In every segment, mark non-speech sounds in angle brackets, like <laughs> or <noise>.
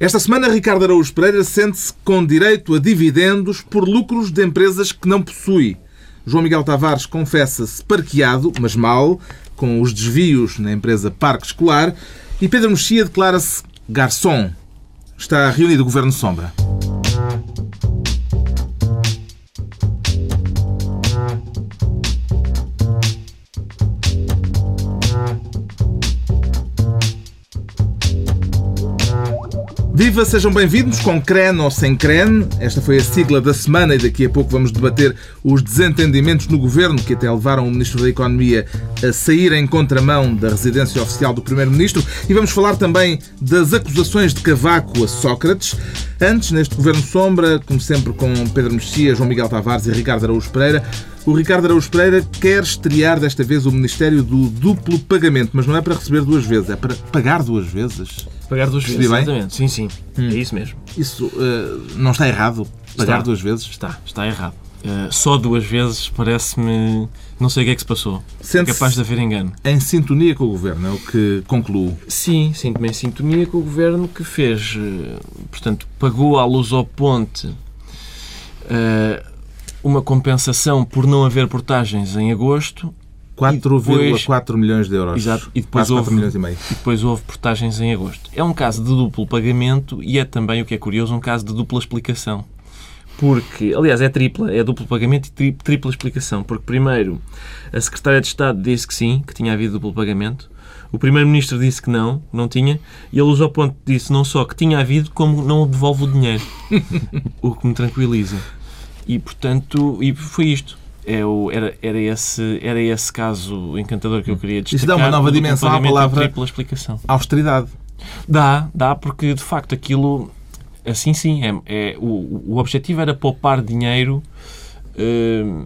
Esta semana, Ricardo Araújo Pereira sente-se com direito a dividendos por lucros de empresas que não possui. João Miguel Tavares confessa-se parqueado, mas mal, com os desvios na empresa Parque Escolar. E Pedro Mexia declara-se garçom. Está reunido o Governo Sombra. Viva, sejam bem-vindos com CREN ou sem CREN. Esta foi a sigla da semana e daqui a pouco vamos debater os desentendimentos no governo que até levaram o Ministro da Economia a sair em contramão da residência oficial do Primeiro-Ministro e vamos falar também das acusações de Cavaco a Sócrates. Antes, neste Governo Sombra, como sempre com Pedro Mexia, João Miguel Tavares e Ricardo Araújo Pereira, o Ricardo Araújo Pereira quer estrear desta vez o Ministério do Duplo Pagamento, mas não é para receber duas vezes, é para pagar duas vezes. Pagar duas vezes, bem? exatamente. Sim, sim. Hum. É isso mesmo. Isso uh, não está errado? Pagar Está. duas vezes? Está, está errado. Uh, só duas vezes parece-me. Não sei o que é que se passou. É Sente-se capaz de haver engano. em sintonia com o Governo, é o que concluo. Sim, sinto-me em sintonia com o governo que fez. eh, Portanto, pagou à luz ao ponte uma compensação por não haver portagens em agosto 4,4 milhões de euros. Exato. E depois Quase 4 houve- milhões e meio. e depois houve portagens em agosto. É um caso de duplo pagamento e é também, o que é curioso, um caso de dupla explicação. Porque, aliás, é tripla, é duplo pagamento e tri- tripla explicação. Porque, primeiro, a Secretária de Estado disse que sim, que tinha havido duplo pagamento. O Primeiro-Ministro disse que não, não tinha. E a Luz ao Ponto disse não só que tinha havido, como não devolve o dinheiro. <laughs> o que me tranquiliza. E, portanto, e foi isto. É era, era, esse, era esse caso encantador que eu queria destacar. Isso dá uma nova dimensão à palavra- tripla explicação. Austeridade. Dá, dá, porque de facto aquilo, assim sim, é, é- o, o objetivo era poupar dinheiro eh,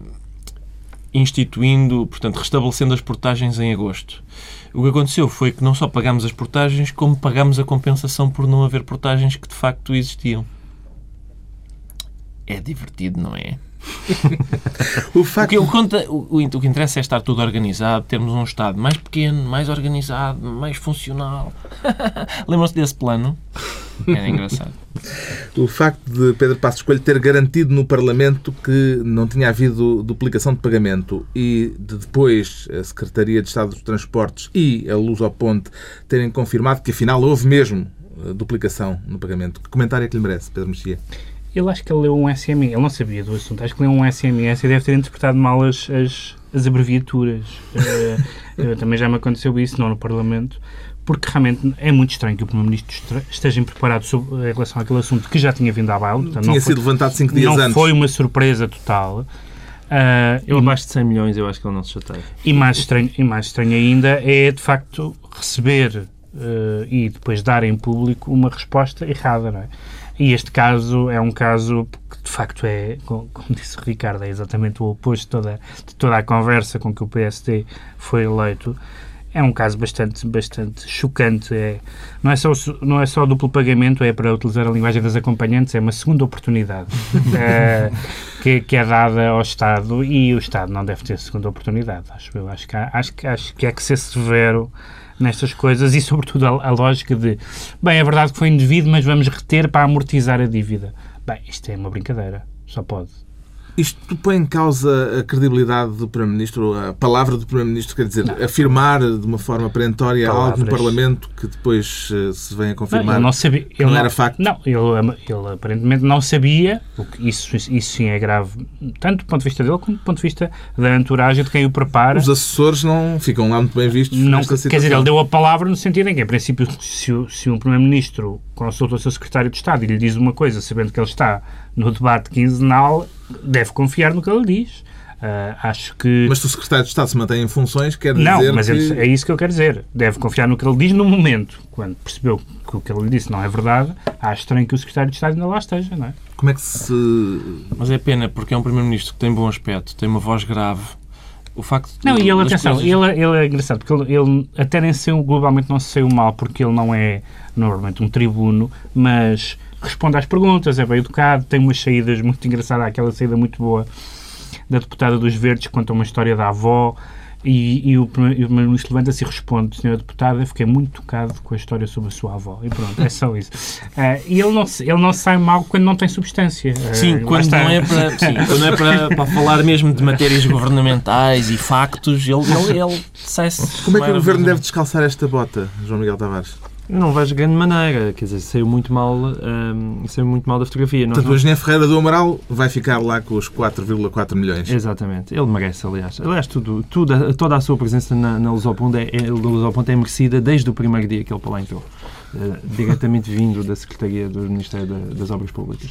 instituindo, portanto, restabelecendo as portagens em agosto. O que aconteceu foi que não só pagámos as portagens, como pagámos a compensação por não haver portagens que de facto existiam. É divertido, não é? O O facto que, o, conta- o, o, que interessa é estar tudo organizado, termos um Estado mais pequeno, mais organizado, mais funcional. <laughs> Lembram-se desse plano? Era engraçado. O facto de Pedro Passos Coelho ter garantido no Parlamento que não tinha havido duplicação de pagamento e de depois a Secretaria de Estado dos Transportes e a Luz ao Ponte terem confirmado que afinal houve mesmo eh, duplicação no pagamento. Que comentário é que lhe merece, Pedro Mexia? Ele acho que ele leu um SMS, ele não sabia do assunto, acho que leu um SMS e deve ter interpretado mal as, as, as abreviaturas. <laughs> Eh, também já me aconteceu isso, não no Parlamento, porque realmente é muito estranho que o Primeiro-Ministro esteja preparado sobre, em relação àquele assunto que já tinha vindo à baila. portanto, tinha não foi, sido levantado cinco dias não antes. foi uma surpresa total. Ah, Ele abaixo de 100 milhões, eu acho que ele não se chateia. e mais estranho, e mais estranho ainda é, de facto, receber eh, e depois dar em público uma resposta errada, não é? E este caso é um caso que, de facto, é, como, como disse o Ricardo, é exatamente o oposto de toda, de toda a conversa com que o PSD foi eleito. É um caso bastante, bastante chocante. É, não, é só, não é só duplo pagamento, é para utilizar a linguagem das acompanhantes, é uma segunda oportunidade <laughs> eh, que, que é dada ao Estado e o Estado não deve ter segunda oportunidade, acho eu. Acho que, acho, acho que é que ser severo nestas coisas e, sobretudo, a, a lógica de bem, é verdade que foi indevido, mas vamos reter para amortizar a dívida. Bem, isto é uma brincadeira, só pode. Isto põe em causa a credibilidade do Primeiro-Ministro, a palavra do Primeiro-Ministro, quer dizer, afirmar de uma forma perentória algo no Palavras. Parlamento que depois eh, se vem a Não, confirmar. ele não sabia. Ele não era facto. Não, ele, ele aparentemente não sabia. O que isso, isso sim é grave, tanto do ponto de vista dele como do ponto de vista da entourage de quem o prepara. Os assessores não ficam lá muito bem vistos Não, quer dizer, ele deu a palavra no sentido em que, em princípio, se, se um Primeiro-Ministro consulta o seu Secretário de Estado e lhe diz uma coisa, sabendo que ele está no debate quinzenal, deve confiar no que ele diz. Ah, acho que. Mas se o Secretário de Estado se mantém em funções, quer não, dizer mas que... ele- é isso que eu quero dizer. Deve confiar no que ele diz no momento. Quando percebeu que o que ele lhe disse não é verdade, acho estranho que o Secretário de Estado ainda lá esteja, não é? Como é que se... Mas é pena, porque é um Primeiro-Ministro que tem bom aspecto, tem uma voz grave. O facto de- Não, e ele, atenção, coisas- ele, ele é engraçado, porque ele, ele até nem saiu, globalmente não se saiu mal, porque ele não é normalmente um tribuno, mas responde às perguntas, é bem educado, tem umas saídas muito engraçadas, aquela saída muito boa da deputada dos Verdes, conta uma história da avó, E, e o, e o primeiro-ministro levanta-se e responde, senhora deputada, eu fiquei muito tocado com a história sobre a sua avó. E pronto, é só isso. Ah, <laughs> e ele não, ele não sai mal quando não tem substância. Ah, Sim, lá quando não é, para, <laughs> sim, quando não é para, para falar mesmo de matérias governamentais e factos, ele, ele, ele sai-se. Como é que o Governo deve descalçar esta bota, João Miguel Tavares? Eu não vejo grande maneira, quer dizer, saiu muito mal, hum, saiu muito mal da fotografia. Portanto, o não- engenheiro Ferreira do Amaral vai ficar lá com os 4,4 milhões. Exatamente, ele merece, aliás. Aliás, tudo, tudo, toda a sua presença na, na Lusoponte é, é, Lusoponte é merecida desde o primeiro dia que ele para lá entrou. Eh, diretamente vindo da Secretaria do Ministério da- das Obras Públicas.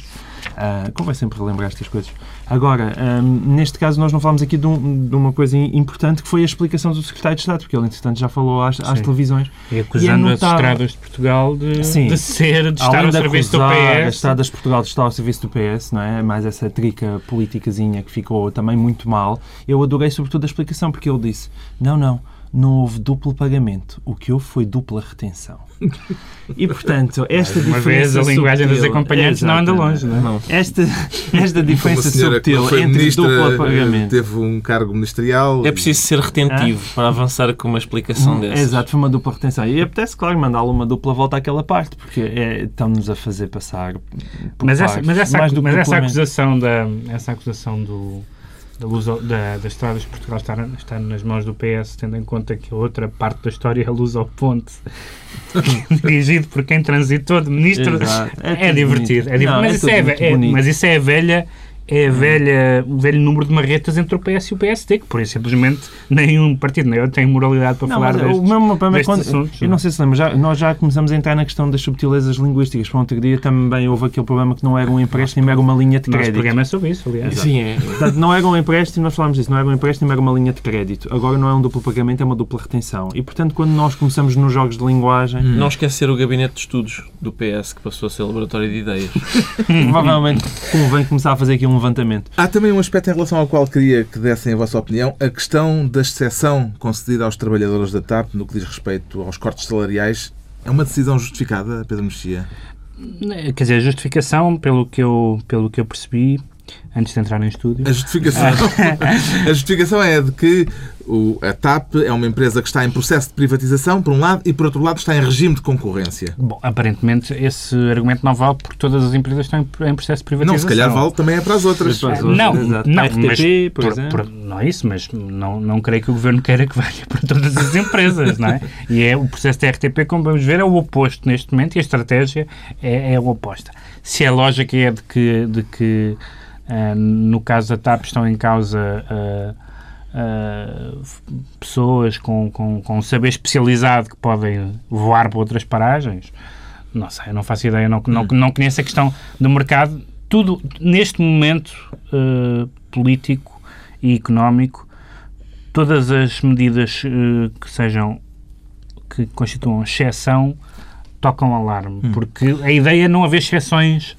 Ah, convém sempre relembrar estas coisas. Agora, ahm, neste caso, nós não falamos aqui de, um- de uma coisa importante que foi a explicação do Secretário de Estado, porque ele, entretanto, já falou às, às televisões. E acusando as notável- estradas de Portugal de, Sim. de ser, de estar ao de serviço do acusar as PS. estradas de Portugal de estar ao serviço do PS, não é? Mais essa trica politicazinha que ficou também muito mal. Eu adorei sobretudo a explicação, porque ele disse, não, não, não houve duplo pagamento. O que houve foi dupla retenção. E, portanto, esta Uma diferença vez a linguagem dos acompanhantes não anda longe, não é? Esta, esta diferença subtil entre duplo pagamento... teve um cargo ministerial. É preciso ser retentivo para avançar com uma explicação dessas. Exato, foi uma dupla retenção. E apetece, claro, mandá-lo uma dupla volta àquela parte, porque é, estão-nos a fazer passar. por Mas essa, mas essa, mas essa acusação da essa acusação do da, luz, da, das estradas de Portugal estar nas mãos do PS, tendo em conta que a outra parte da história é a luz ao ponte, <laughs> dirigido por quem transitou de ministro, Exato. é, tudo divertido. É divertido. Não, mas, é isso é, é- mas isso é a velha. É a velha, o velho número de marretas entre o PS e o PSD, que por isso simplesmente nenhum partido nem eu tem moralidade para Não, falar destes, o meu problema é destes quando, assuntos. Eu não sei se lembra, já, nós já começamos a entrar na questão das subtilezas linguísticas. Para outro dia também houve aquele problema que não era um empréstimo, era uma linha de O nosso crédito. programa é sobre isso, aliás. Sim, é. Portanto, não era um empréstimo, nós falámos disso, não era um empréstimo, era uma linha de crédito. Agora não é um duplo pagamento, é uma dupla retenção. E, portanto, quando nós começamos nos jogos de linguagem, Hum. não esquecer o gabinete de estudos do PS, que passou a ser laboratório de ideias. <laughs> Provavelmente convém começar a fazer aqui um levantamento. Há também um aspecto em relação ao qual queria que dessem a vossa opinião, a questão da exceção concedida aos trabalhadores da TAP no que diz respeito aos cortes salariais. É uma decisão justificada, Pedro Mexia? Quer dizer, a justificação, pelo que eu, pelo que eu percebi, antes de entrar em estúdio, A justificação, <laughs> a justificação é de que o- a TAP é uma empresa que está em processo de privatização, por um lado, e por outro lado está em regime de concorrência. Bom, aparentemente esse argumento não vale porque todas as empresas estão em, processo de privatização. Não, se calhar vale também é para as outras. Para as outras, Não, exato. não, RTP, mas por exemplo. não é isso, mas não, não creio que o Governo queira que valha para todas as empresas, não é? E é, o processo da RTP, como vamos ver, é o oposto neste momento e a estratégia é, é a oposta. Se a lógica é de que, de que no caso da TAP estão em causa f- pessoas com, com, com saber especializado que podem voar para outras paragens, não sei, eu não faço ideia, não, não, não conheço a questão do mercado. Tudo, neste momento eh, político e económico, todas as medidas eh, que sejam, que constituam exceção, tocam alarme. Porque a ideia é não haver exceções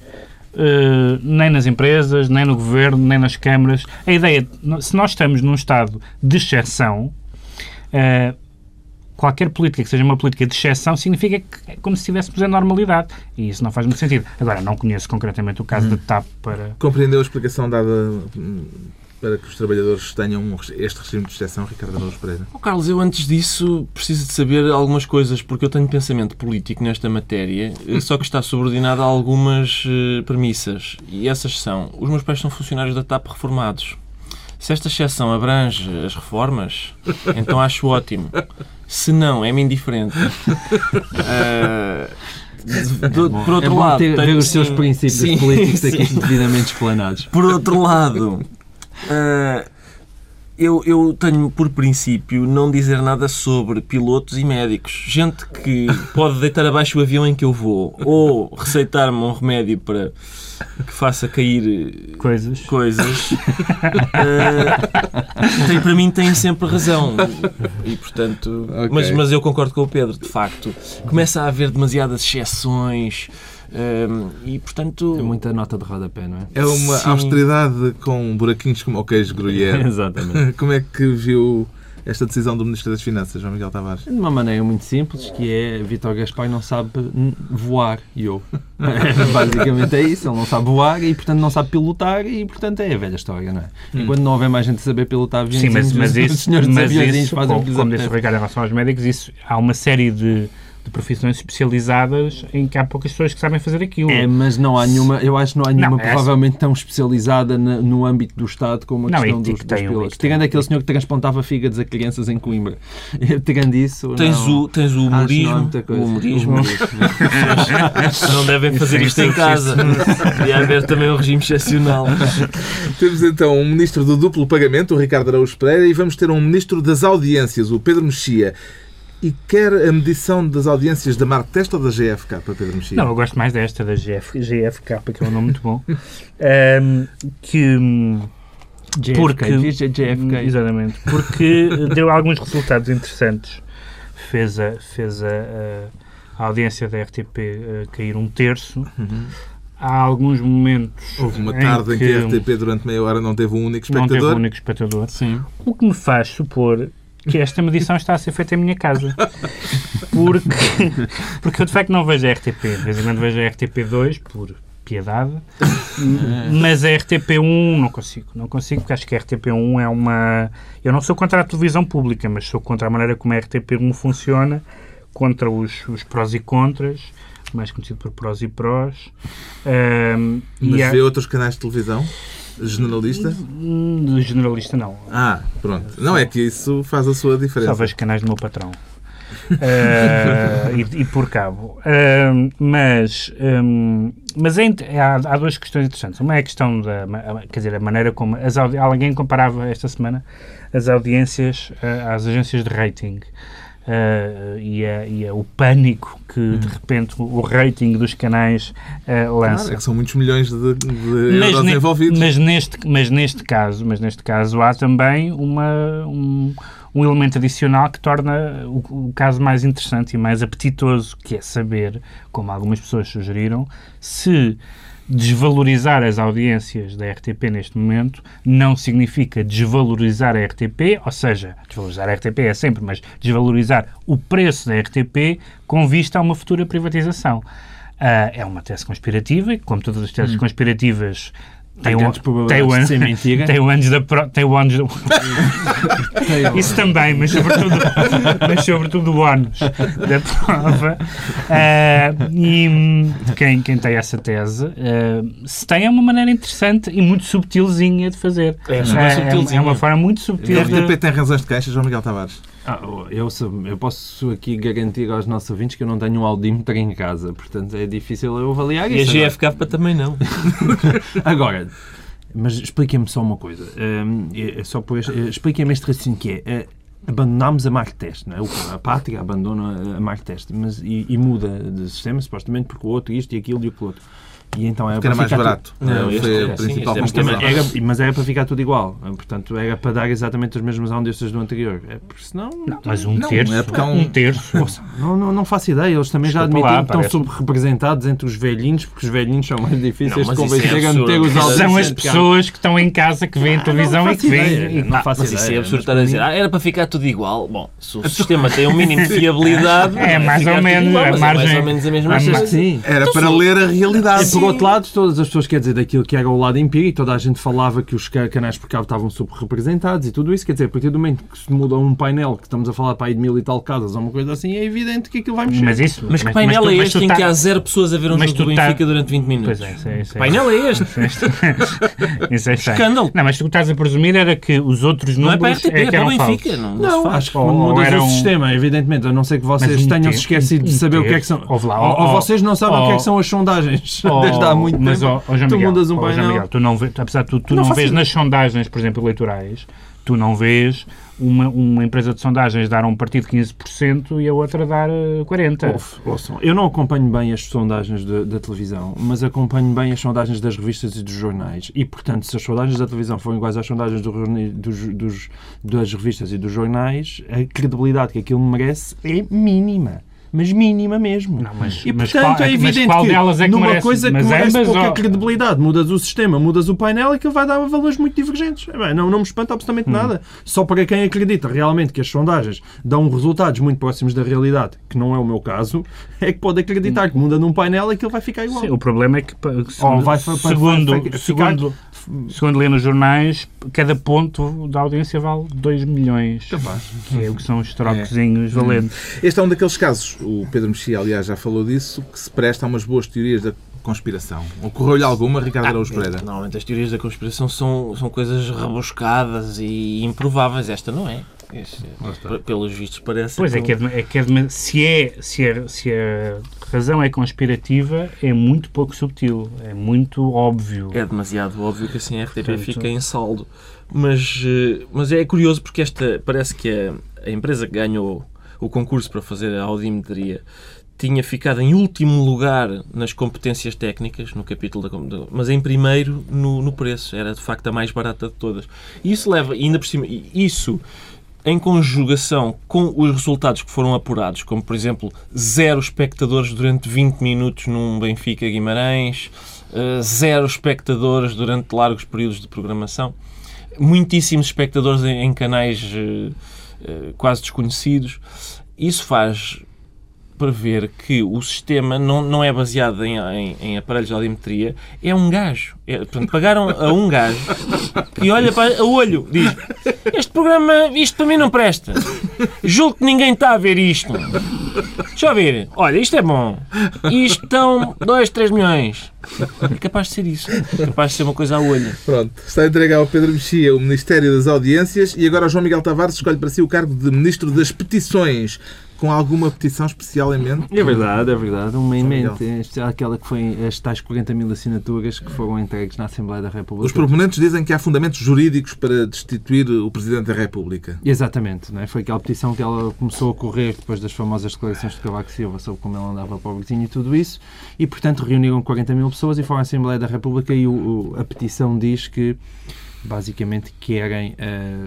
eh, nem nas empresas, nem no governo, nem nas câmaras. A ideia, se nós estamos num estado de exceção, eh, qualquer política que seja uma política de exceção significa que é como se estivéssemos em normalidade. E isso não faz muito sentido. Agora, não conheço concretamente o caso da TAP para. Compreendeu a explicação dada hum, para que os trabalhadores tenham este regime de exceção, Ricardo Araújo Pereira? Oh, Carlos, eu antes disso preciso de saber algumas coisas, porque eu tenho pensamento político nesta matéria, eh, só que está subordinado a algumas eh, premissas. E essas são: os meus pais são funcionários da TAP reformados. Se esta exceção abrange as reformas, <laughs> então acho ótimo. Se não, é-me indiferente. De- de- por outro é bom lado, ter, tenho- ver os seus princípios sim, políticos aqui sim. devidamente explanados. Por outro lado, ah, eu, eu tenho por princípio não dizer nada sobre pilotos e médicos. Gente que pode deitar abaixo o avião em que eu vou ou receitar-me um remédio para que faça cair Coisas. coisas. ah, tem, para mim tem sempre razão. E portanto. Ok. Mas, mas eu concordo com o Pedro, de facto. Começa a haver demasiadas exceções. E portanto. É muita nota de rodapé, não é? É uma Sim. austeridade com buraquinhos como o queijo gruyère. <laughs> Exatamente. <laughs> Como é que viu esta decisão do Ministro das Finanças, João Miguel Tavares? De uma maneira muito simples, que é Vitor Gaspar não sabe hum, voar e eu. <laughs> Basicamente é isso, ele não sabe voar e, portanto, não sabe pilotar e, portanto, é a velha história, não é? Enquanto não houver mais gente a saber pilotar aviões, Sim, mas, mas os isso, senhores dos mas aviões isso fazem o como, que lhes como disse o. Ricardo em relação aos médicos, isso, há uma série de, de profissões especializadas em que há poucas pessoas que sabem fazer aquilo. É, mas não há nenhuma, eu acho que não há nenhuma é- provavelmente tão especializada na- no âmbito do Estado como a Não, questão e que dos, dos um- pilotos. tem- Tirando aquele senhor que transplantava fígados a crianças em Coimbra. <laughs> Tirando isso, Tens não. o, tens o não humorismo. coisa. O humorismo. <laughs> Não devem fazer Isso isto é em casa. Devia haver também um regime excepcional. <laughs> Temos então um Ministro do duplo pagamento, o Ricardo Araújo Pereira, e vamos ter um Ministro das Audiências, o Pedro Mexia. E quer a medição das audiências da Martesta ou da GFK para Pedro Mexia? Não, eu gosto mais desta, da GF, GFK, que é um nome muito bom. <laughs> Ahm, que. JFK, Porque-. Exatamente. Porque deu alguns resultados interessantes. Fez a, fez a, a- a audiência da RTP eh, cair um terço. Há alguns momentos. Houve uma em tarde em que a RTP durante meia hora não teve um único não teve espectador. um único espectador. Sim. O que me faz supor que esta medição está a ser feita em minha casa. Porque, porque eu de facto não vejo a RTP. De vez em quando vejo a RTP2 por piedade, mas a RTP1 não consigo. Não consigo porque acho que a RTP1 é uma. Eu não sou contra a televisão pública, mas sou contra a maneira como a RTP1 funciona, contra os, os prós e contras, mais conhecido por prós e prós. Ahm, Mas e há- vê outros canais de televisão? Generalista? Hum, de generalista não. Ah, pronto. Não é que isso faz a sua diferença. Só vejo canais do meu patrão. <laughs> Eh, e, e por cabo. Eh, mas hum, mas é int- há, há duas questões interessantes. Uma é a questão da quer dizer, a maneira como as alguém comparava esta semana as audiências eh, às agências de rating. Eh, e, a- e a- o pânico que de repente o rating dos canais eh, lança. Claro, é que são muitos milhões de, de Mas, euros ne- envolvidos. mas neste, mas neste caso, mas neste caso há também uma, um, um elemento adicional que torna o, o caso mais interessante e mais apetitoso, que é saber, como algumas pessoas sugeriram, se desvalorizar as audiências da RTP neste momento não significa desvalorizar a RTP, ou seja, desvalorizar a RTP é sempre, mas desvalorizar o preço da RTP com vista a uma futura privatização. Ah, é uma tese conspirativa e, como todas as teses conspirativivas, tem, Tem o, grandes tem, probabilidades o, de ser mentira. tem o anos da pro- tem o da, isso também, mas sobretudo, mas sobretudo o ónus da prova. Ah, e hum, quem, quem tem essa tese, ah, se tem é uma maneira interessante e muito subtilzinha de fazer. É, super Ah, subtilzinha. é uma forma muito subtil de... RTP tem razões de caixa, João Miguel Tavares. Ah, eu, sou- eu posso aqui garantir aos nossos ouvintes que eu não tenho um audímetro em casa, portanto é difícil eu avaliar E a isso. GFK também não. <laughs> Agora, mas expliquem-me só uma coisa. Hum, é- é só por eh, expliquem-me este raciocínio que é. eh, abandonámos a marca teste, não é? A pátria abandona a marca teste mas, e, e muda de sistema, supostamente, porque o outro isto e aquilo e o outro. E então é Porque era para mais barato. Não, Foi este- a é, sim, principal este é Era, mas era para ficar tudo igual. Portanto, era para dar exatamente as mesmas audiências do anterior. É, porque senão. Não, mas um Não, terço, é porque há um- um terço. Ouça, Não, não, não faço ideia. Eles também já Desculpa admitiram lá, que estão subrepresentados entre os velhinhos, porque os velhinhos são mais difíceis Não, de mas isso é convencer a meter absurdo. os São audiências. São as pessoas que estão em casa, que veem televisão e que veem... ideia, não faço Mas isso é ideia, absurdo estar a dizer. Ah, era para ficar tudo igual. Bom, se o <laughs> sistema tem um mínimo de fiabilidade. <laughs> É, mais ou menos, É mais ou menos a mesma coisa. Acho que sim. Era para ler a realidade. Por outro lado, todas as pessoas, quer dizer, daquilo que era o lado empírico, toda a gente falava que os ca- canais por cabo estavam subrepresentados e tudo isso, quer dizer, a partir do momento que se muda um painel, que estamos a falar para aí de mil e tal casas ou uma coisa assim, é evidente que aquilo vai mexer. Mas isso... Mas que painel tu- é mas este tu em tá- que há zero pessoas a ver um Mas jogo do tá- Benfica durante 20 minutos? Pois é, isso é... Isso é. Painel é este. <laughs> Isso é estranho. Escândalo. Não, mas tu estás a presumir era que os outros Não é para a números RTP, é que para o Benfica. falsos. Não, Não, acho que quando mudas o um- sistema, evidentemente, a não ser que vocês Mas um tenham ter- se esquecido de saber o que é que são. Ou, vocês não sabem o que é que são as sondagens Oh, desde há muito mas, tempo. ó, ó, João tu Miguel, mudas um João painel. Miguel, tu não vês, apesar de tudo, tu Não não, vês nas sondagens, por exemplo, eleitorais, tu não vês uma, uma empresa de sondagens dar a um partido 15% e a outra dar eh, 40%. Ouve, ouçam, eu não acompanho bem as sondagens da- da televisão, mas acompanho bem as sondagens das revistas e dos jornais. E, portanto, se as sondagens da televisão forem iguais às sondagens do dos, dos- das revistas e dos jornais, a credibilidade que aquilo merece é mínima. Mas mínima mesmo. Não, mas, E mas portanto qual, é evidente qual que delas é que numa merece? coisa que merece ambas, pouca ó, credibilidade, mudas o sistema, mudas o painel e que vai dar valores muito divergentes. É bem, não, não me espanta absolutamente nada. Só para quem acredita realmente que as sondagens dão resultados muito próximos da realidade, que não é o meu caso, é que pode acreditar que muda num painel e que ele vai ficar igual. Sim, o problema é que, pa- segundo, vai segundo, ficar- segundo, segundo lê nos jornais, cada ponto da audiência vale 2 milhões. Que é o que são os trocozinhos valentes. Este é um daqueles casos, o Pedro Mexia, aliás, já falou disso, que se presta a umas boas teorias da conspiração. Ocorreu-lhe alguma, Ricardo Araújo Pereira? Normalmente as teorias da conspiração são, são coisas rebuscadas e improváveis. Esta não é. Pelos vistos parece. Pois é que, é, é que é de- se, é, se, é, se a razão é conspirativa, é muito pouco subtil, é muito óbvio. É demasiado óbvio que assim a RTP Portanto- fica em saldo. Mas, eh, mas é curioso porque esta parece que a, a empresa que ganhou o concurso para fazer a audiometria tinha ficado em último lugar nas competências técnicas, no capítulo da mas em primeiro no, no preço. Era de facto a mais barata de todas. E isso leva, ainda por cima, isso em conjugação com os resultados que foram apurados, como por exemplo zero espectadores durante 20 minutos num Benfica Guimarães, eh, zero espectadores durante largos períodos de programação, muitíssimos espectadores em, canais eh, eh, quase desconhecidos. Isso faz prever que o sistema não, não é baseado em, em, em aparelhos de audiometria, é um gajo. É, portanto, pagaram a um gajo que olha para a olho, diz: Este programa, isto para mim não presta. Julgo que ninguém está a ver isto. Deixa eu ver. Olha, isto é bom. Isto estão 2, 3 milhões. É capaz de ser isso. É capaz de ser uma coisa a olho. Pronto, está entregue ao Pedro Mexia o Ministério das Audiências e agora o João Miguel Tavares escolhe para si o cargo de Ministro das Petições. Com alguma petição especial em mente? É verdade, é verdade. Uma em mente, em especial aquela que foi as tais 40 mil assinaturas que foram entregues na Assembleia da República. Os proponentes dizem que há fundamentos jurídicos para destituir o Presidente da República. Exatamente, não é? foi aquela petição que ela começou a correr depois das famosas declarações de Cavaco Silva sobre como ele andava pobrezinho e tudo isso, e portanto reuniram 40 mil pessoas e foram à Assembleia da República e o- o- a petição diz que basicamente querem eh,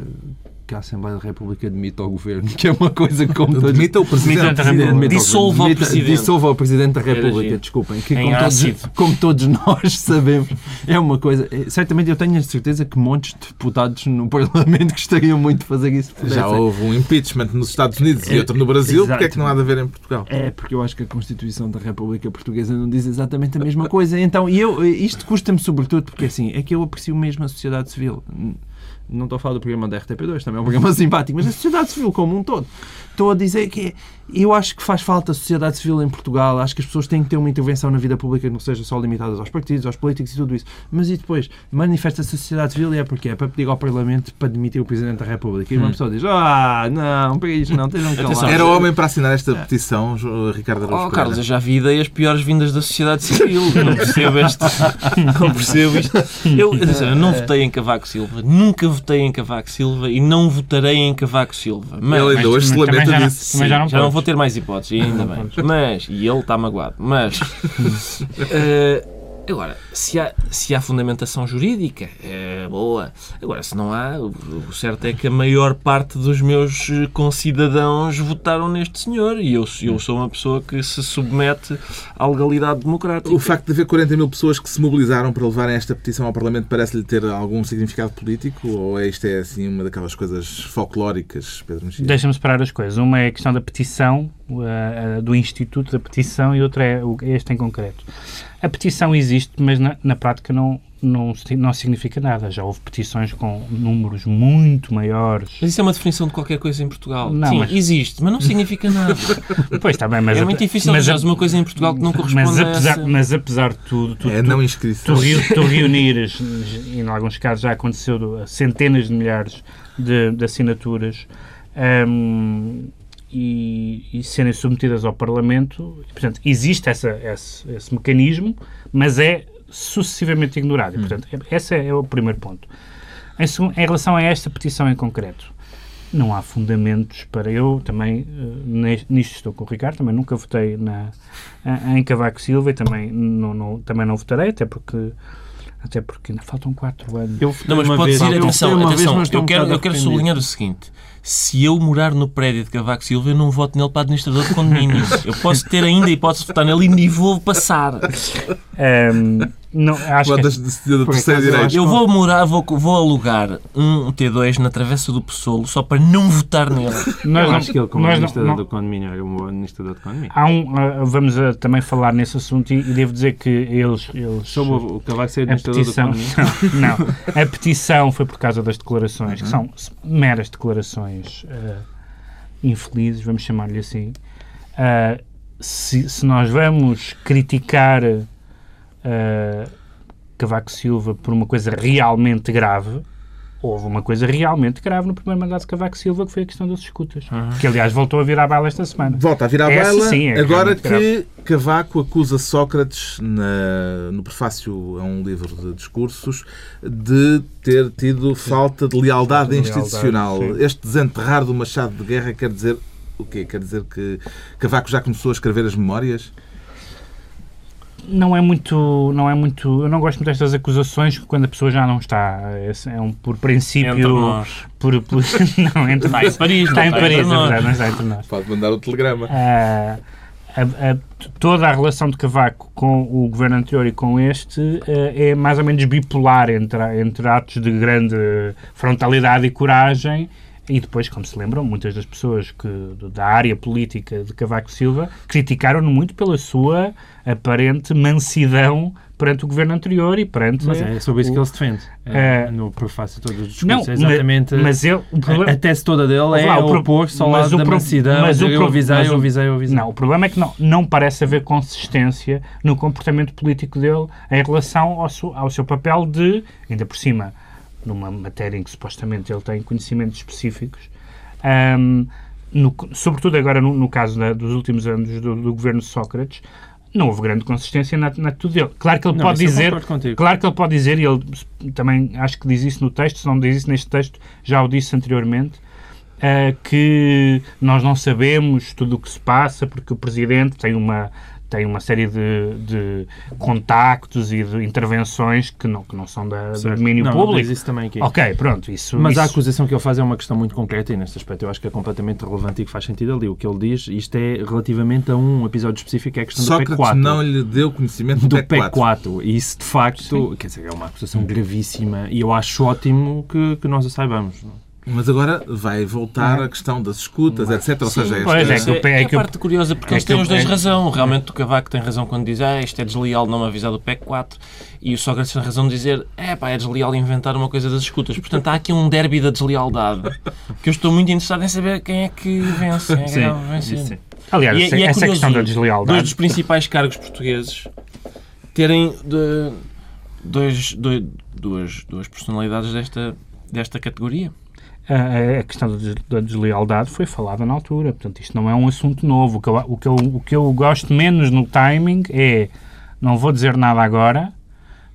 que a Assembleia da República demita o governo, que é uma coisa que como todos... Demita o Presidente. Demita a República. Dissolva o Presidente. Dissolva o Presidente da República, desculpem. Que como todos, como todos nós <laughs> sabemos, é uma coisa... é- Certamente eu tenho a certeza que montes de deputados no <laughs> Parlamento gostariam muito de fazer isso. Já houve um impeachment nos Estados Unidos e É, outro no Brasil. exato. Porque é que não há de haver em Portugal? É, porque eu acho que a Constituição da República Portuguesa não diz exatamente a mesma coisa. Então, e eu, isto custa-me sobretudo porque assim, é que eu aprecio mesmo a sociedade civil. Não estou a falar do programa da RTP2, também é um programa <laughs> simpático, mas a sociedade civil como um todo. Estou a dizer que eu acho que faz falta a sociedade civil em Portugal. Acho que as pessoas têm que ter uma intervenção na vida pública que não seja só limitada aos partidos, aos políticos e tudo isso. Mas e depois, manifesta-se a sociedade civil e é porque é para pedir ao Parlamento para demitir o Presidente da República. E uma pessoa diz: Ah, não, para isto não, Atenção. calados. Era homem para assinar esta petição, Jo- Ricardo Araújo Oh. Carlos, eu já vi ideias piores vindas da sociedade civil. <laughs> Não percebo este. Não percebo isto. Eu, eu não votei em Cavaco Silva, nunca votei em Cavaco Silva e não votarei em Cavaco Silva. Mas, Ele ainda hoje se lamenta já não- disso. também já não já não vou ter mais hipóteses, ainda bem. <laughs> Mas, e ele está magoado. Mas, <laughs> eh, agora, se há, se há fundamentação jurídica, é boa. Agora, se não há, o, certo é que a maior parte dos meus eh, concidadãos votaram neste senhor e eu, eu sou uma pessoa que se submete à legalidade democrática. O facto de haver 40 mil pessoas que se mobilizaram para levarem esta petição ao Parlamento parece-lhe ter algum significado político? Ou é isto é assim uma daquelas coisas folclóricas, Pedro Mexia? Deixa-me separar as coisas. Uma é a questão da petição, a- do Instituto da Petição, e outra é este em concreto. A petição existe, mas na, na prática não, não, não significa nada. Já houve petições com números muito maiores. Mas isso é uma definição de qualquer coisa em Portugal. Não, Sim, mas- existe, mas não significa nada. <laughs> Pois está bem, mas é a- muito difícil mas, arranjar uma coisa em Portugal que não corresponde mas, a apesar, essa... mas apesar de tudo, tu, É tu- não tu, inscrição. reu- tu reunires, e em alguns casos já aconteceu, centenas de milhares de, de assinaturas hum, e, e serem submetidas ao Parlamento, portanto, existe essa, esse, esse mecanismo, mas é sucessivamente ignorado. E, portanto, esse é, o primeiro ponto. Em, em relação a esta petição em concreto, não há fundamentos para eu também, eh, nisto estou com o Ricardo, também nunca votei na, em Cavaco Silva e também não, não- também não votarei, até porque Até porque ainda faltam quatro anos. Eu Não, mas pode vez- ser, eu atenção, vez, atenção eu um quero, bocado eu quero sublinhar o seguinte. Se eu morar no prédio de Cavaco Silva, eu não voto nele para administrador de condomínio. Eu posso ter ainda a hipótese de votar nele e nem vou passar. Ahm, não, acho que, Quantas decidiu da Por terceira acaso, eu direita? acho- Eu vou morar, vou, vou alugar um T2 na Travessa do Pessoalo só para não votar nele. nós Eu não- acho que ele, como não- administrador não- do condomínio, era um bom administrador de condomínio. Há um, ah, vamos ah, também falar nesse assunto e, e devo dizer que eles, eles Sobre o o Cavaco ser a administrador do petição, condomínio. <laughs> não, a petição foi por causa das declarações, que são meras declarações ah, infelizes, vamos chamar-lhe assim. Ah, se, se nós vamos criticar ah, Cavaco Silva por uma coisa realmente grave, houve uma coisa realmente grave no primeiro mandato de Cavaco Silva, que foi a questão das escutas. Que, aliás, voltou a vir à baila esta semana. Volta a virar a Essa baila, sim é agora realmente grave. que Cavaco acusa Sócrates na- no prefácio a um livro de discursos de ter tido falta de lealdade Falta de institucional. lealdade, este desenterrar do machado de guerra quer dizer o quê? Quer dizer que Cavaco já começou a escrever as memórias? Não é muito, não é muito, eu não gosto muito destas acusações quando a pessoa já não está. Esse É um por princípio, Entre nós. por, por <laughs> não entre Está em Paris, está não em Paris, entre é nós. verdade, não está entre nós. Pode mandar o telegrama. Ah, a- a- toda a relação de Cavaco com o governo anterior e com este ah, é mais ou menos bipolar entre, entre atos de grande frontalidade e coragem e depois, como se lembram, muitas das pessoas que, da área política de Cavaco Silva criticaram-no muito pela sua aparente mansidão perante o governo anterior e perante... Mas é sobre isso que o- ele se defende. É, no prefácio de todos os Não, discursos. é exatamente. mas, o problema, a, a tese toda dele é Lá, opor-se ao lado o da pro- mansidão. mas eu avisei, mas eu avisei, eu avisei. Não, o problema é que não, não parece haver consistência no comportamento político dele em relação ao seu, ao seu papel de, ainda por cima, numa matéria em que supostamente ele tem conhecimentos específicos, ahm, no- sobretudo agora no, no caso da- dos últimos anos do, do governo de Sócrates, não houve grande consistência na, na atitude dele. Claro que ele Não, pode dizer, claro que ele pode dizer, e ele também acho que diz isso no texto, se não diz isso neste texto, já o disse anteriormente, eh, que nós não sabemos tudo o que se passa porque o Presidente tem uma, tem uma série de, de contactos e de intervenções que não, que não são da, do domínio não, não público. diz isso também aqui. Ok, pronto, isso... Mas a isso- acusação que ele faz é uma questão muito concreta e neste aspecto eu acho que é completamente relevante e que faz sentido ali. O que ele diz, isto é relativamente a um episódio específico, que é a questão do Sócrates PEC 4. não lhe deu conhecimento do, do PEC 4. PEC 4. E isso, de facto, quer dizer, é uma acusação gravíssima e eu acho ótimo que, que nós a saibamos. Mas agora vai voltar a questão das escutas, etc. Ou seja, pois esta- é que o- É, é a que o- parte curiosa, porque é eles têm os dois é- razão. Realmente o Cavaco tem razão quando diz ah, isto é desleal não me avisar do PEC 4 e o Sócrates tem razão de dizer é pá, é desleal inventar uma coisa das escutas. Portanto, há aqui um derby da deslealdade <laughs> que eu estou muito interessado em saber quem é que vence. Quem é que isso sim. Aliás, E é- essa, e é essa curioso, questão da Dois deslealdade... dos principais cargos portugueses terem de- dois, dois- duas, duas personalidades desta, desta categoria. A, a questão da des- da deslealdade foi falada na altura. Portanto, isto não é um assunto novo. O que eu, o que eu, o que eu gosto menos no timing é não vou dizer nada agora.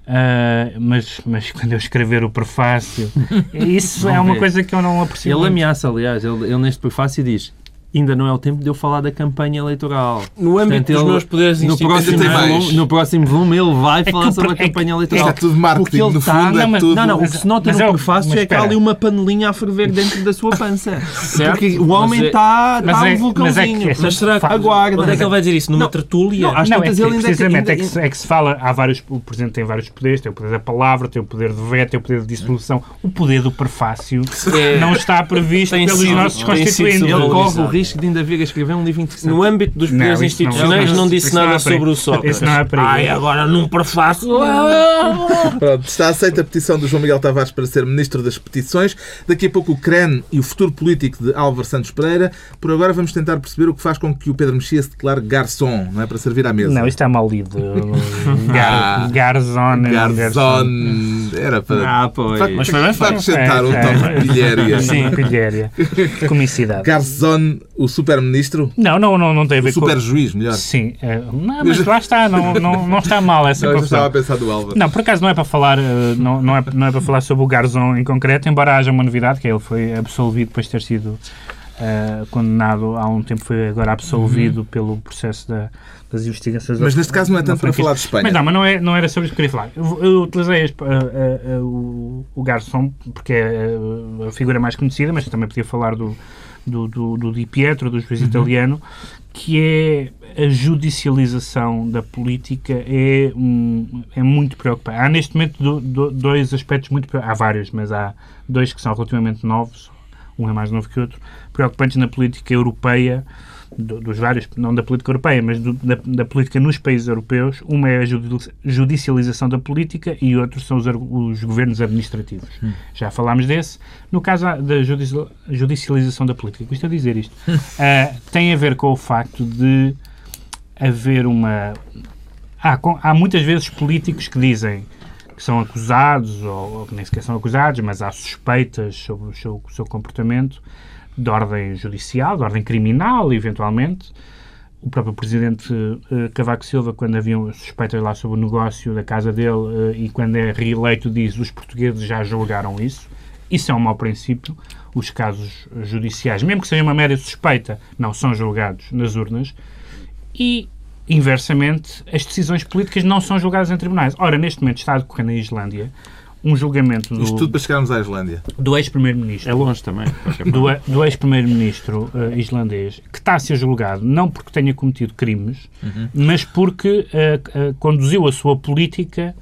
ah, mas, mas <laughs> quando eu escrever o prefácio, <laughs> isso é uma coisa que eu não aprecio. Ele muito. ameaça, aliás, ele, ele neste prefácio diz ainda não é o tempo de eu falar da campanha eleitoral. No âmbito Portanto, dos ele- meus poderes no próximo, volume, no próximo volume ele vai que falar o sobre a pre- é que- campanha eleitoral. é tudo marketing, no está- fundo é não, mas- tudo... Não, não, o que se nota mas no prefácio mas é que há ali uma panelinha a ferver dentro da sua pança. <laughs> Certo, Porque o homem mas é- está mas tá é- um vulcãozinho. mas é que- Mas será que... Aguarda. Onde é que ele vai dizer isso? Numa Não, tertúlia? não, às Não, é que, ele ainda- precisamente é que, se, é que se fala, há vários, o Presidente tem vários poderes, tem o poder da palavra, tem o poder de veto, tem o poder de dissolução, o poder do prefácio É- não está previsto pelos nossos constituintes. Ele corre o risco de ainda vir a escrever um livro interessante. No âmbito dos Não, poderes não- institucionais isso não, não- disse isso não nada é para- sobre o Sócrates. isso não é para Ai, agora num prefácio... Pronto, está aceita a petição do João Miguel Tavares para ser Ministro das Petições. Daqui a pouco o CREN e o futuro político de Álvaro Santos Pereira. Por agora vamos tentar perceber o que faz com que o Pedro Mexia se declare garçom, não é? Para servir à mesa. Não, isto é mal lido. <laughs> Ah. Gar, garzone. Garzón. Era para... Ah, pois. para- Mas foi bem para feito. acrescentar um É, tom é. de pilhéria. Sim, pilhéria. Comicidade. Garzón, o super-ministro? Não, não, não, não tem a O ver com... super-juiz, melhor. Sim, é, não, mas lá está, não, <laughs> não, não está mal essa Não, já estava confusão. a pensar do Álvaro. Não, por acaso não é para falar, eh, não, não, é, não é para falar sobre o Garzón em concreto, embora haja uma novidade, que ele foi absolvido depois de ter sido uh, condenado há um tempo, foi agora absolvido uhum. pelo processo da, das investigações. Mas neste caso não é tanto para falar de Espanha. Mas não, mas não, é, não era sobre isso que eu queria falar. Eu, eu utilizei o, o Garçom, porque é a figura mais conhecida, mas também podia falar do, do, do, do Di Pietro, do juiz uhum. italiano, que é a judicialização da política é, um, é muito preocupante. Há neste momento do, do, dois aspectos muito há vários, mas há dois que são relativamente novos, um é mais novo que o outro, preocupantes na política europeia dos vários, não da política europeia, mas do, da, da, política nos países europeus. Uma é a judicialização da política e outros são os, os governos administrativos. Hum. Já falámos desse. No caso da judicialização da política, custa dizer isto, uh, <laughs> tem a ver com o facto de haver uma. Há, há muitas vezes políticos que dizem que são acusados, ou, ou nem sequer são acusados, mas há suspeitas sobre o seu, o seu comportamento de ordem judicial, de ordem criminal, eventualmente. O próprio presidente uh, Cavaco Silva, quando havia suspeitas lá sobre o negócio da casa dele uh, e quando é reeleito, diz os portugueses já julgaram isso. Isso é um mau princípio. Os casos judiciais, mesmo que seja uma mera suspeita, não são julgados nas urnas. E, inversamente, as decisões políticas não são julgadas em tribunais. Ora, neste momento está a decorrer na Islândia um julgamento do, Isto tudo para chegarmos à Islândia. Do ex-primeiro-ministro. É longe também. Do, do ex-primeiro-ministro uh, islandês, que está a ser julgado não porque tenha cometido crimes, uhum. mas porque uh, uh, conduziu a sua política...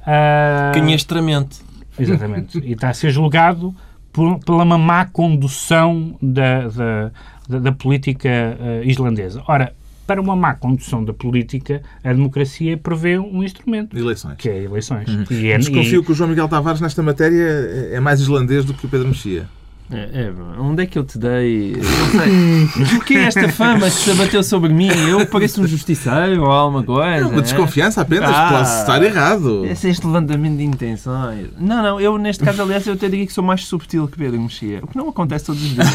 Uh, Canhestramente. Exatamente. e está a ser julgado por, pela má condução da, da, da, da política islandesa. Ora, para uma má condução da política, a democracia prevê um instrumento. Eleições. Que é eleições. Uhum. E é, Desconfio e... que o João Miguel Tavares, nesta matéria, é mais islandês do que o Pedro Mexia. É, é, onde é que eu te dei? <laughs> Não sei. Porquê esta fama que se abateu sobre mim? Eu pareço um justiceiro ou alguma coisa? Uma desconfiança apenas, ah, posso estar errado. Esse é este levantamento de intenções. Não, não, eu neste caso, aliás, eu até diria que sou mais subtil que Pedro Mexia. O que não acontece todos os dias.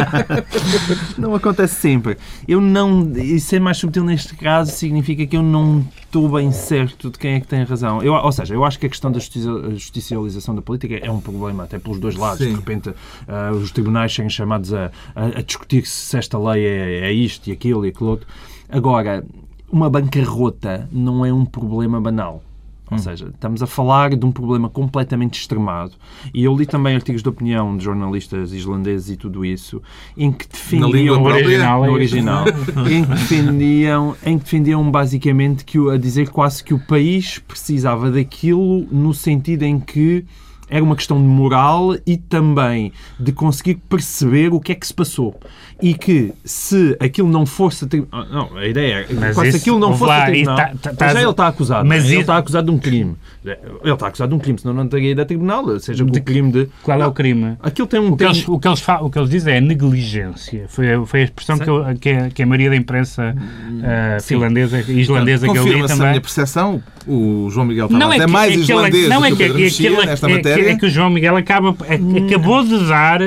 <laughs> não acontece sempre. Eu não. E ser mais subtil neste caso significa que eu não estou bem certo de quem é que tem razão. Eu, ou seja, eu acho que a questão da justicialização da política é um problema, até pelos dois lados. Sim. De repente uh, os tribunais serem chamados a, a, a, discutir se esta lei é, é isto e aquilo e aquilo outro. Agora, uma bancarrota não é um problema banal. Ou hum. seja, estamos a falar de um problema completamente extremado. E eu li também artigos de opinião de jornalistas islandeses e tudo isso, em que defendiam. No original, no <laughs> original em, que defendiam, em que defendiam basicamente que, a dizer quase que o país precisava daquilo no sentido em que era uma questão de moral e também de conseguir perceber o que é que se passou. E que se aquilo não fosse. Ah, não, a ideia é mas se aquilo não fosse. Lá, tribunal, tá, tá, tá, já ele está acusado. Mas ele está acusado de um crime. Ele está acusado de um crime, senão não teria ido a tribunal. Seja de, o crime de. Qual é o crime? Aquilo tem um. O que, eles, o que, eles, o que eles dizem é negligência. Foi, foi a expressão que, eu, que, a, que a maioria da imprensa uh, finlandesa islandesa que eu li também. a minha percepção, o João Miguel Tavares não é, que, é mais é islandês não é que, do que, que, que, nesta matéria é que o João Miguel acaba, é, acabou de dar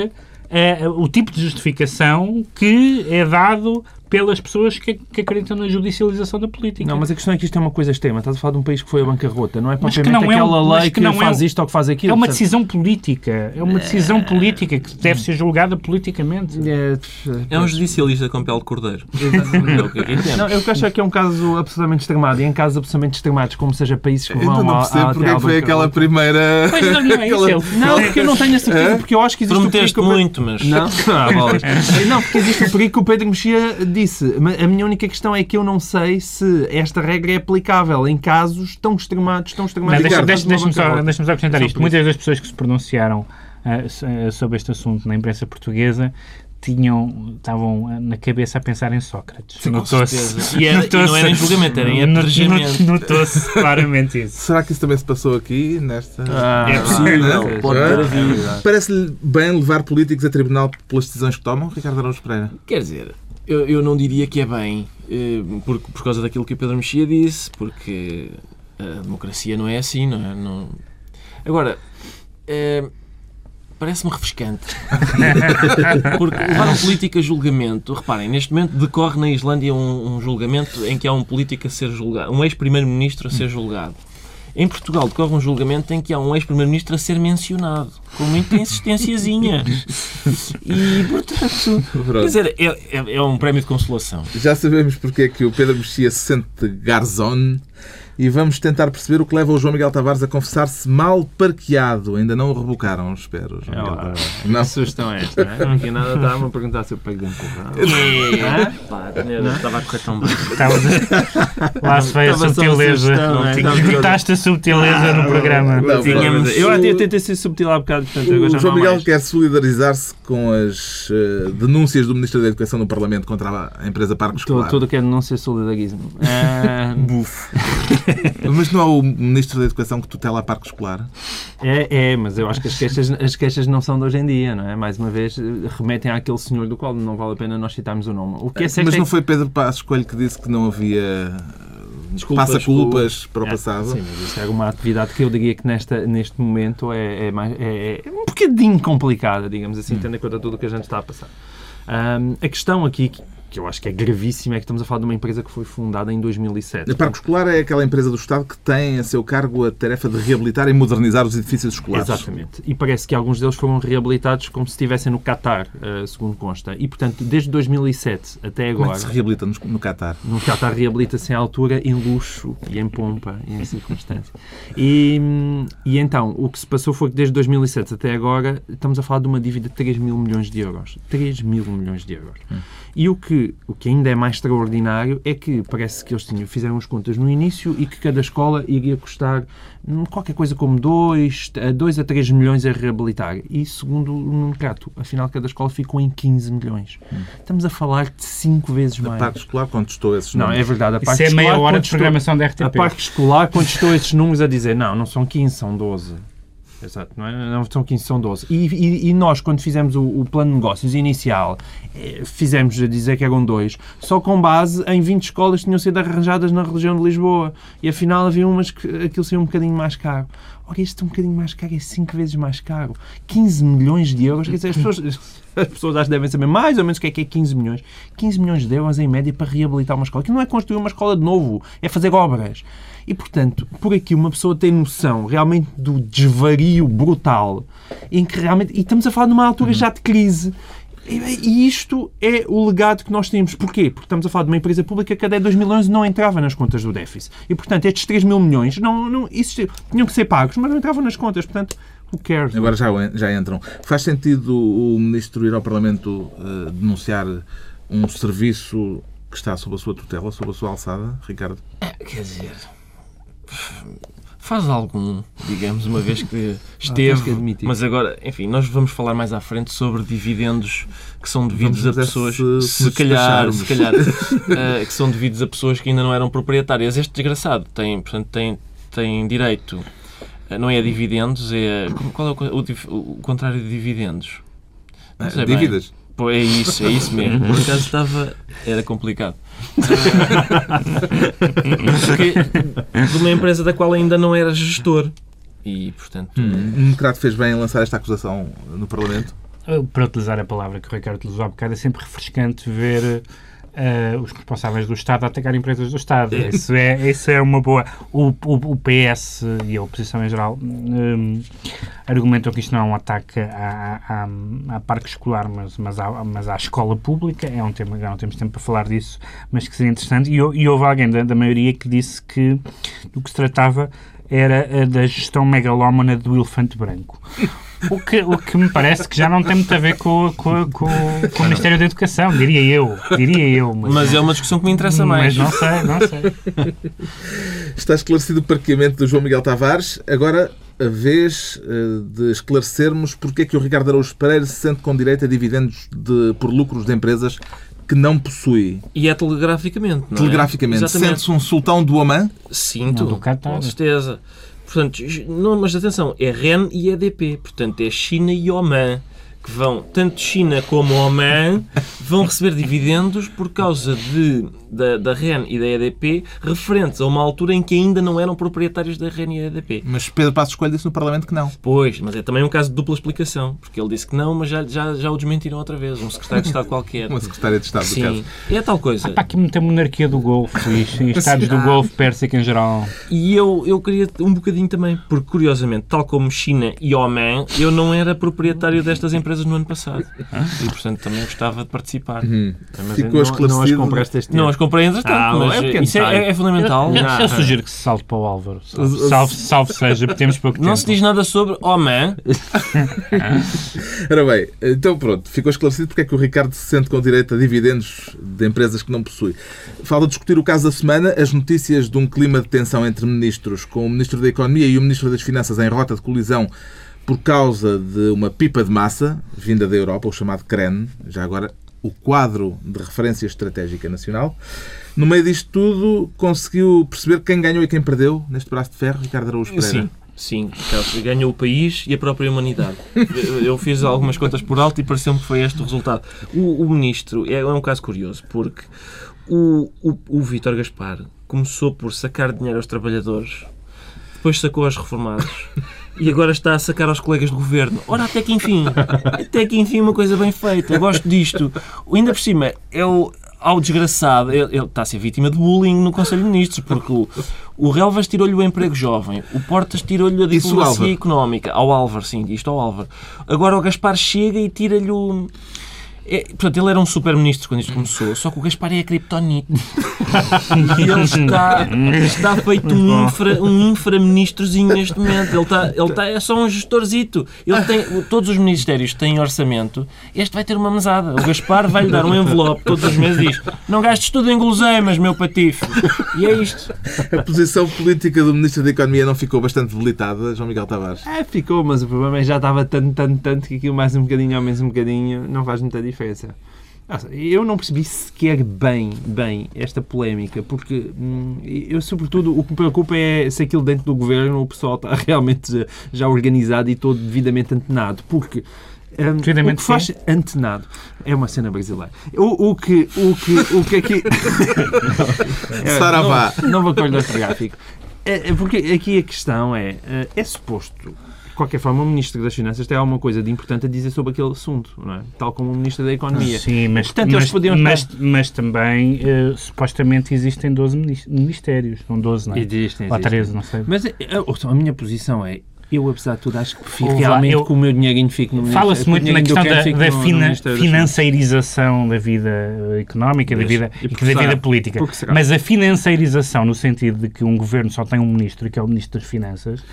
é, o tipo de justificação que é dado pelas pessoas que, que, acreditam na judicialização da política. Não, mas a questão é que isto é uma coisa extrema. Estás a falar de um país que foi a bancarrota. Não é propriamente não aquela é um, lei que, que faz é um, isto ou que faz aquilo. É uma decisão política. É uma decisão política que deve ser julgada politicamente. É, é um judicialista com pele de cordeiro. É não, eu acho é que é um caso absolutamente extremado. E em casos absolutamente extremados, como seja países que vão não percebo porque é foi aquela primeira... Pois não, não é aquela... Não, porque eu não tenho a certeza. Porque eu acho que existe Prometeste um perigo... muito, mas... Não, <laughs> ah, não, porque existe um perigo que o Pedro Mexia disse. A minha única questão é que eu não sei se esta regra é aplicável em casos tão extremados, tão extremados. Deixa-me deixa, deixa só, deixa só acrescentar isto. Muitas das pessoas que se pronunciaram uh, sobre este assunto na imprensa portuguesa tinham, estavam na cabeça a pensar em Sócrates. Notou-se. E, e não era em julgamento, era em apedrejamento. Notou-se <laughs> claramente isso. Será que isso também se passou aqui, nesta... Ah, é possível. Pode ter havido. Parece-lhe bem levar políticos a tribunal pelas decisões que tomam, Ricardo Araújo Pereira? Quer dizer, eu, eu não diria que é bem, eh, por, por causa daquilo que o Pedro Mexia disse, porque a democracia não é assim, não é? Não... Agora, é, parece-me refrescante. <laughs> porque levar um político a julgamento, reparem, neste momento decorre na Islândia um, um julgamento em que há um político a ser julgado, um ex-primeiro-ministro a ser julgado Em Portugal decorre um julgamento em que há um ex-primeiro-ministro a ser mencionado, com muita insistênciazinha. <laughs> E, portanto, quer dizer, é, é, é um prémio de consolação. Já sabemos porque é que o Pedro Mexia se sente garzón e vamos tentar perceber o que leva o João Miguel Tavares a confessar-se mal parqueado. Ainda não o rebocaram, espero. João É, Miguel lá, Tavares. que Não. sugestão é esta, não é? Não aqui nada, estava-me a perguntar se eu do carro. <laughs> Pá, não estava a correr tão bem. Estavas a- Lá se vai a Estava subtileza. Não não é? Estava- a subtileza no programa. Não, Tínhamos- Eu até tentei ser subtil há bocado, portanto agora O João não Miguel mais. quer solidarizar-se com as eh, denúncias do Ministro da Educação no Parlamento contra a empresa Parque Tudo, Escolar. tudo que é não ser solidarismo. <laughs> Ah, <laughs> Mas não é o Ministro da Educação que tutela a Parque Escolar? É, é, mas eu acho que as queixas, as queixas não são de hoje em dia, não é? Mais uma vez, remetem àquele senhor do qual não vale a pena nós citarmos o nome. O que é certo Mas é não foi Pedro Passos Coelho que disse que não havia Desculpas passa-culpas para o É, passado? Sim, mas isso era uma atividade que eu diria que nesta, neste momento é, é, mais, é, é um bocadinho complicada, digamos assim, tendo em conta tudo o que a gente está a passar. Ahm, a questão aqui, que- eu acho que é gravíssima, é que estamos a falar de uma empresa que foi fundada em 2007. A Parque Escolar é aquela empresa do Estado que tem a seu cargo a tarefa de reabilitar e modernizar os edifícios escolares. Exatamente. E parece que alguns deles foram reabilitados como se estivessem no Qatar, eh, segundo consta. E, portanto, desde 2007 até Como é agora... se reabilita no, Qatar? No Qatar reabilita-se em altura, em luxo e em pompa e em <laughs> circunstância. E, e então, o que se passou foi que desde 2007 até agora estamos a falar de uma dívida de 3 mil milhões de euros. 3 mil milhões de euros. E o que, o que ainda é mais extraordinário é que parece que eles tinham, fizeram as contas no início e que cada escola iria custar hum, qualquer coisa como 2 a, 2 a 3 milhões a reabilitar. E segundo o Numerato, afinal cada escola ficou em 15 milhões. Estamos a falar de 5 vezes A mais. Parque Escolar contestou esses Não, é números. verdade. A Isso parte é meia escolar hora de programação da A RTP. parte escolar contestou esses números a dizer não, não são 15, são 12. Exato, não, é? não são 15, são 12. E, e- e nós, quando fizemos o, o plano de negócios inicial, eh, fizemos a dizer que eram dois, só com base em 20 escolas que tinham sido arranjadas na região de Lisboa. E afinal havia umas que aquilo saiu um bocadinho mais caro. Ora, este um bocadinho mais caro é 5 vezes mais caro. 15 milhões de euros. Quer dizer, as pessoas, as pessoas acho que devem saber mais ou menos o que é que é 15 milhões. 15 milhões de euros em média para reabilitar uma escola. Que não é construir uma escola de novo, é fazer obras. E, portanto, por aqui uma pessoa tem noção realmente do desvario brutal em que realmente. E estamos a falar numa altura já de crise. E isto é o legado que nós temos. Porquê? Porque estamos a falar de uma empresa pública que até 2011 não entrava nas contas do déficit. E, portanto, estes 3 mil milhões não, não, existiam, tinham que ser pagos, mas não entravam nas contas. Portanto, who cares? Agora já, já entram. Faz sentido o Ministro ir ao Parlamento eh, denunciar um serviço que está sob a sua tutela, sob a sua alçada, Ricardo? Quer dizer, faz algum, digamos, uma vez que <laughs> tens esteve. que admitir. mas agora, enfim, nós vamos falar mais à frente sobre dividendos que são devidos Vamos a pessoas, se- se se, calhar, se calhar, <laughs> eh, que são devidos a pessoas que ainda não eram proprietárias. Este desgraçado tem, portanto, tem, tem direito, eh, não é a dividendos, é. Qual é o, o o contrário de dividendos? Não sei bem. Dívidas? Pô, é isso, é isso mesmo. <laughs> Por acaso estava. Era complicado. Porque de uma empresa da qual ainda não era gestor. E, portanto. O Democrata fez bem em lançar esta acusação no Parlamento? Para utilizar a palavra que o Ricardo utilizou há bocado, é sempre refrescante ver eh, os responsáveis do Estado a atacar empresas do Estado. Isso é, isso é uma boa. O, o, o PS e a oposição em geral hum, argumentam que isto não é um ataque à, à, à parque escolar, mas, mas, à, mas à escola pública. É um tema, já não temos tempo para falar disso, mas que seria interessante. E, e houve alguém da, da maioria que disse que do que se tratava era eh, da gestão megalómana do elefante branco. O que, o que me parece que já não tem muito a ver com, com, com, com o Ministério da Educação, diria eu. Diria eu. Mas, Mas é uma discussão que me interessa mais. Mas não sei, não sei. Está esclarecido o parqueamento do João Miguel Tavares. Agora, a vez eh, de esclarecermos porque é que o Ricardo Araújo Pereira se sente com direito a dividendos de, por lucros de empresas que não possui. E é telegraficamente, não é? Telegraficamente. Sente-se um sultão do Oman? Sinto, Não, do Qatar. com certeza. Portanto, não, mas atenção, é REN e EDP. Portanto, é China e Oman, que vão, tanto China como Oman, vão receber dividendos por causa de, da, da REN e da EDP, referentes a uma altura em que ainda não eram proprietários da REN e da EDP. Mas Pedro Passos Coelho disse no Parlamento que não. Pois, mas é também um caso de dupla explicação, porque ele disse que não, mas já, já, já o desmentiram outra vez, um secretário de Estado qualquer. <laughs> Uma secretária de Estado do Sim, caso. é tal coisa. Para aqui muita monarquia do Golfo e, e Estados do Golfo Pérsico em geral. E eu, eu queria um bocadinho também, porque curiosamente, tal como China e Oman, eu não era proprietário destas empresas no ano passado. E portanto também gostava de participar. Mas Ficou não, esclarecido. não as compraste este Não ano. As comprei entretanto, Ah, mas é pequeno isso é, é fundamental. Eu, Não, eu sugiro que se salte para o Álvaro. Salve, salve, salve seja, porque temos pouco Não tempo. se diz nada sobre Oman. <laughs> Ora bem, então pronto, ficou esclarecido porque é que o Ricardo se sente com direito a dividendos de empresas que não possui. Falta discutir o caso da semana, as notícias de um clima de tensão entre ministros, com o Ministro da Economia e o Ministro das Finanças em rota de colisão por causa de uma pipa de massa vinda da Europa, o chamado CREN, já agora o quadro de referência estratégica nacional. No meio disto tudo, conseguiu perceber quem ganhou e quem perdeu neste braço de ferro, Ricardo Araújo Pereira. Sim, sim, ganhou o país e a própria humanidade. Eu- Eu fiz algumas contas por alto e pareceu-me que foi este o resultado. O, o ministro é, é um caso curioso, porque o, o, o Vítor Gaspar começou por sacar dinheiro aos trabalhadores, depois sacou aos reformados e agora está a sacar aos colegas do governo. Ora, até que enfim, até que enfim uma coisa bem feita. Eu gosto disto. Ainda por cima, é o, ao desgraçado, ele, ele está a ser vítima de bullying no Conselho de Ministros, porque o, o Relvas tirou-lhe o emprego jovem, o Portas tirou-lhe a diplomacia económica, ao Álvaro, sim, isto ao Álvaro. Agora o Gaspar chega e tira-lhe o. É, portanto, ele era um super-ministro quando isto começou, só que o Gaspar é a criptonite. E ele está, está feito um, infra, um infra-ministrozinho neste momento. Ele está, ele está, é só um gestorzito. Ele tem, todos os ministérios têm orçamento. Este vai ter uma mesada. O Gaspar vai-lhe dar um envelope todos os meses e diz: Não gastes tudo em guloseimas, meu patife. E é isto. A posição política do Ministro da Economia não ficou bastante debilitada, João Miguel Tavares? É, ficou, mas o problema é que já estava tanto, tanto, tanto que aquilo mais um bocadinho ao menos um bocadinho não faz muita diferença. Nossa, Eu não percebi sequer bem, bem esta polémica, porque hum, eu, sobretudo, o que me preocupa é se aquilo dentro do governo o pessoal está <laughs> realmente já, já organizado e todo devidamente antenado, porque Devidamente o que faz antenado é uma cena brasileira. O, o que o que o que aqui <laughs> É, Saravá. Não, não vou correr outro gráfico. É, é porque aqui a questão é, é, é suposto, qualquer forma, o Ministro das Finanças tem alguma coisa de importante a dizer sobre aquele assunto, não é? Tal como o Ministro da Economia. Sim, mas, Portanto, eles mas, podiam mas, mas também eh, supostamente existem 12 minis- ministérios. Não 12, não é? Existem, Ou existem. 13, não sei. Mas é, a, a minha posição é, eu apesar de tudo acho que prefiro lá, realmente eu- que o meu dinheirinho fique no Fala-se muito na questão da, da no- no fina- das financeirização da vida eh, económica, da vida, e da será? vida política. Mas a financeirização, no sentido de que um governo só tem um ministro, que é o Ministro das Finanças,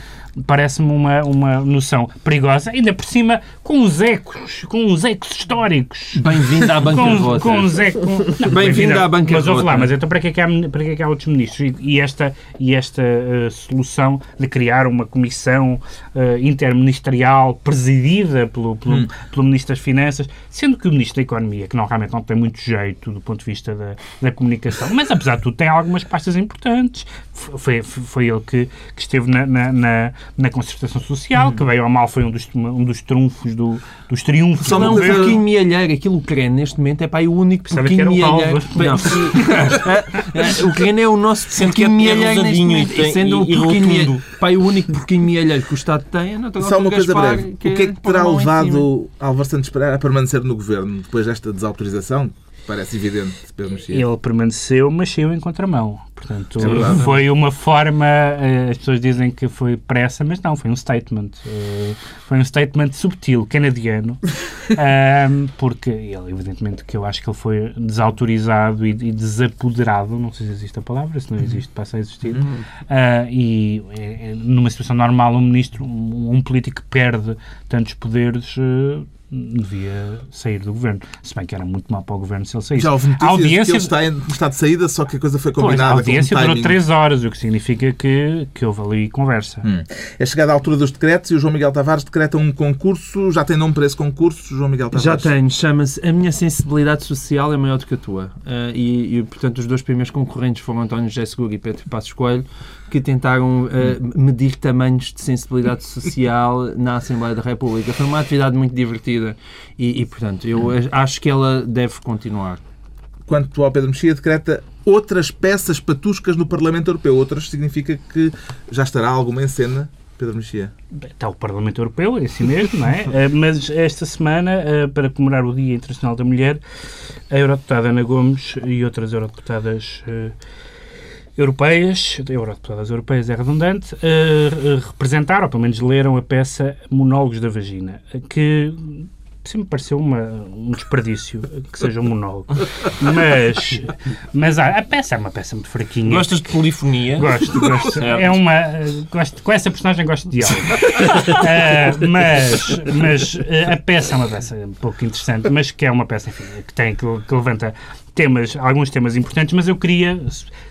parece-me uma, uma noção perigosa, ainda por cima com os ecos, com os ecos históricos. Bem-vindo à Com, bancarrota. com os ecos. <laughs> Bem-vindo à bancarrota. Mas ouve lá, mas então para que é que há, para que é que há outros ministros? E, e esta, e esta eh, solução de criar uma comissão eh, interministerial presidida pelo, pelo, Hum. pelo Ministro das Finanças, sendo que o Ministro da Economia, que não, realmente não tem muito jeito do ponto de vista da, da comunicação, mas apesar de tudo tem algumas pastas importantes. Foi, foi ele que, que esteve na, na, na, na concertação social, Hum. que veio ao mal foi um dos, um dos trunfos do, dos triunfos Só Não, um coisa- porquinho mielheiro, aquilo que crê neste momento é para aí o único que era o mielheiro. Não. <laughs> o creno é o nosso Sendo que porquinho é- é mielheiro neste rosadinho e momento. sendo o mielheiro, para aí o único porquinho mielheiro que o Estado tem é natural Só uma que coisa Gaspar breve. O que é que terá levado Álvaro Santos Pereira a permanecer no governo depois desta desautorização? Parece evidente, Pedro Mexia. Ele permaneceu, mas saiu em contramão. Portanto, É verdade. foi uma forma. eh, As pessoas dizem que foi pressa, mas não, foi um statement. eh, Foi um statement subtil, canadiano, ahm, <laughs> porque ele, evidentemente, que eu acho que ele foi desautorizado e, e desapoderado. Não sei se existe a palavra, se não existe, passa a existir. E eh, eh, numa situação normal, um ministro, um político que perde tantos poderes. Devia sair do governo. Se bem que era muito mal para o governo se ele saísse. Já houve notícias A audiência, que ele está em estado de saída, só que a coisa foi Pois, combinada a audiência com um durou três horas, o que significa que, que houve ali conversa. Hum. É chegada a altura dos decretos e o João Miguel Tavares decreta um concurso. Já tem nome para esse concurso, João Miguel Tavares? Já tenho, chama-se A Minha Sensibilidade Social é Maior do que a Tua. Ah, e, e, portanto, os dois primeiros concorrentes foram António José Seguro e Pedro Passos Coelho, que tentaram uh, medir tamanhos de sensibilidade social na Assembleia da República. Foi uma atividade muito divertida e, e portanto, eu acho que ela deve continuar. Quanto ao Pedro Mexia, decreta outras peças patuscas no Parlamento Europeu. Outras significa que já estará alguma em cena Pedro Mexia? Está o Parlamento Europeu, é assim mesmo, não é? <laughs> Eh, mas esta semana, eh, para comemorar o Dia Internacional da Mulher, a eurodeputada Ana Gomes e outras eurodeputadas eh, europeias, eurodeputadas europeias é redundante, representaram, ou pelo menos leram a peça Monólogos da Vagina, que sempre pareceu uma, um desperdício que seja um monólogo. Mas, mas a, a peça é uma peça muito fraquinha. Gostas de polifonia? Gosto, gosto. É uma, gosto, com essa personagem gosto de diálogo. uh, <laughs> mas, mas a peça é uma peça um pouco interessante, mas que é uma peça enfim, que tem que, que levanta temas, alguns temas importantes, mas eu queria,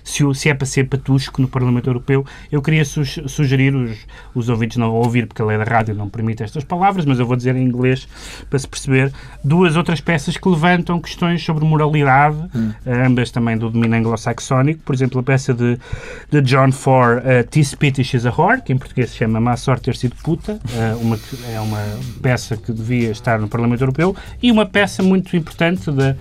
se, se é para ser patusco no Parlamento Europeu, eu queria su sugerir, os, os ouvintes não vão ouvir porque a lei da rádio não permite estas palavras, mas eu vou dizer em inglês para se perceber, duas outras peças que levantam questões sobre moralidade, hum. ambas também do domínio anglo-saxónico, por exemplo, a peça de, de John Ford, uh, Tis Pitish is a Whore, que em português se chama Má Sorte Ter Sido Puta, uh, uma, é uma peça que devia estar no Parlamento Europeu, e uma peça muito importante da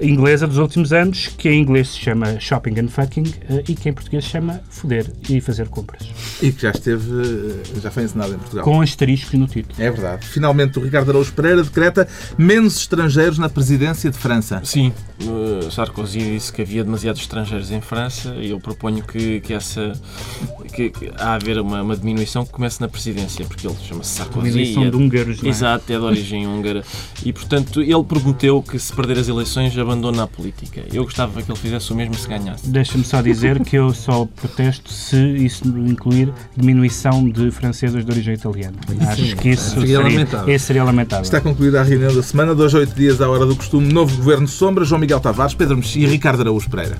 inglesa dos últimos anos, que em inglês se chama Shopping and Fucking uh, e que em português se chama Foder e Fazer Compras. E que já esteve, já foi ensinado em Portugal. Com asteriscos no título. É verdade. Finalmente o Ricardo Araújo Pereira decreta menos estrangeiros na presidência de França. Sim, uh, Sarkozy disse que havia demasiados estrangeiros em França e eu proponho que, que essa que, que há a haver uma, uma, diminuição que comece na presidência, porque ele chama-se Sarkozy. Diminuição é, de húngaros, é? Exato, é de origem húngara. E, portanto, ele prometeu que se perder as eleições abandona a política. Eu gostava que ele fizesse o mesmo se ganhasse. Deixa-me só dizer que eu só protesto se isso incluir diminuição de franceses de origem italiana. Acho que isso seria, seria, lamentável. seria lamentável. Está concluída a reunião da semana, dois, oito dias à hora do costume, novo Governo Sombra, João Miguel Tavares, Pedro Mexia e Ricardo Araújo Pereira.